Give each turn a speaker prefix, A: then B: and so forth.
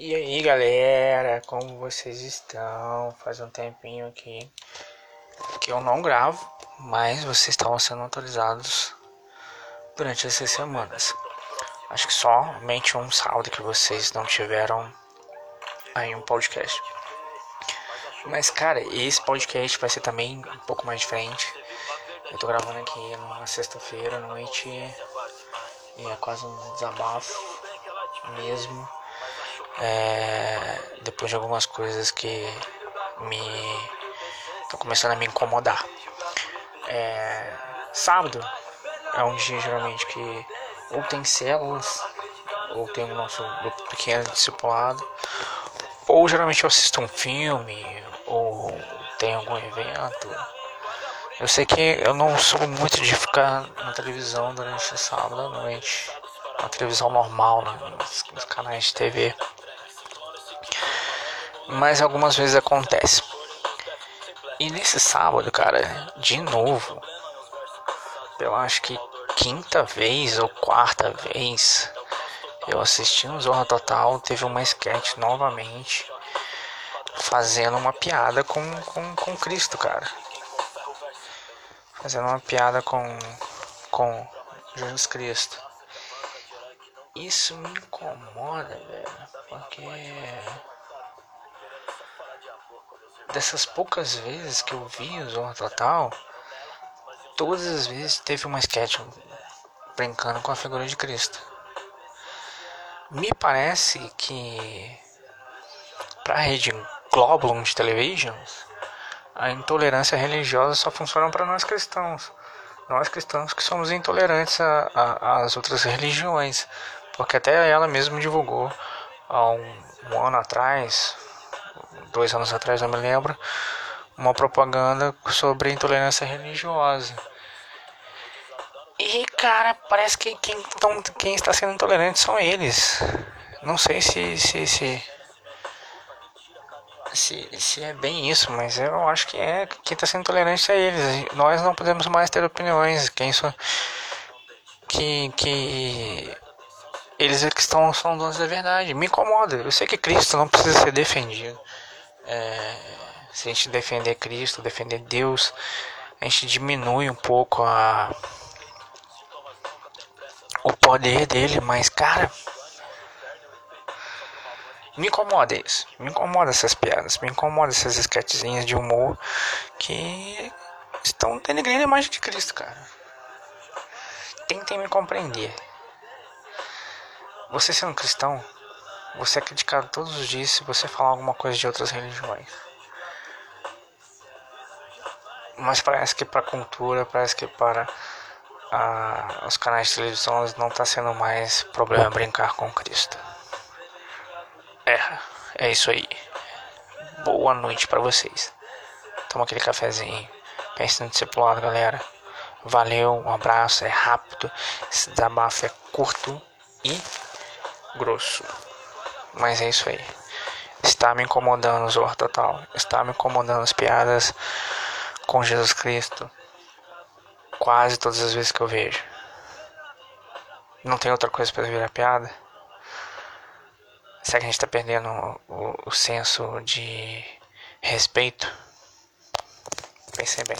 A: E aí galera, como vocês estão? Faz um tempinho aqui que eu não gravo, mas vocês estavam sendo autorizados durante essas semanas. Acho que somente um sábado que vocês não tiveram aí um podcast. Mas cara, esse podcast vai ser também um pouco mais diferente. Eu tô gravando aqui numa sexta-feira à noite e é quase um desabafo mesmo é, depois de algumas coisas que me estão começando a me incomodar. É, sábado é um dia geralmente que ou tem células, ou tem o nosso grupo pequeno discipulado, ou geralmente eu assisto um filme, ou tem algum evento. Eu sei que eu não sou muito de ficar na televisão durante o sábado à noite, na televisão normal, né, nos, nos canais de TV mas algumas vezes acontece. E nesse sábado, cara, de novo, eu acho que quinta vez ou quarta vez, eu assisti no Zorra Total, teve uma sketch novamente, fazendo uma piada com, com, com Cristo, cara. Fazendo uma piada com, com Jesus Cristo. Isso me incomoda, velho, porque dessas poucas vezes que eu vi o Zorra Total, todas as vezes teve uma sketch brincando com a figura de Cristo. Me parece que para a rede Globulum de televisão, a intolerância religiosa só funciona para nós cristãos. Nós cristãos que somos intolerantes às outras religiões, porque até ela mesma divulgou há um, um ano atrás, dois anos atrás, não me lembro, uma propaganda sobre intolerância religiosa. E cara, parece que quem, tão, quem está sendo intolerante são eles. Não sei se se, se se, se é bem isso, mas eu acho que é quem está sendo intolerante é eles. Nós não podemos mais ter opiniões. Quem só que que eles é que estão são donos da verdade. Me incomoda. Eu sei que Cristo não precisa ser defendido. É, se a gente defender Cristo, defender Deus, a gente diminui um pouco a, o poder dele, mas cara, me incomoda isso, me incomoda essas piadas, me incomoda essas esquetezinhas de humor que estão denegrindo a imagem de Cristo, cara. Tentem me compreender. Você sendo cristão, você é criticado todos os dias se você falar alguma coisa de outras religiões. Mas parece que para a cultura, parece que para a, os canais de televisão não está sendo mais problema brincar com Cristo. É, é isso aí. Boa noite para vocês. Toma aquele cafezinho. Pense no discipulado, galera. Valeu, um abraço, é rápido. Esse desabafo é curto e grosso. Mas é isso aí. Está me incomodando o Zorro Total. Está me incomodando as piadas com Jesus Cristo. Quase todas as vezes que eu vejo. Não tem outra coisa para virar piada? Será que a gente está perdendo o, o senso de respeito? Pensei bem.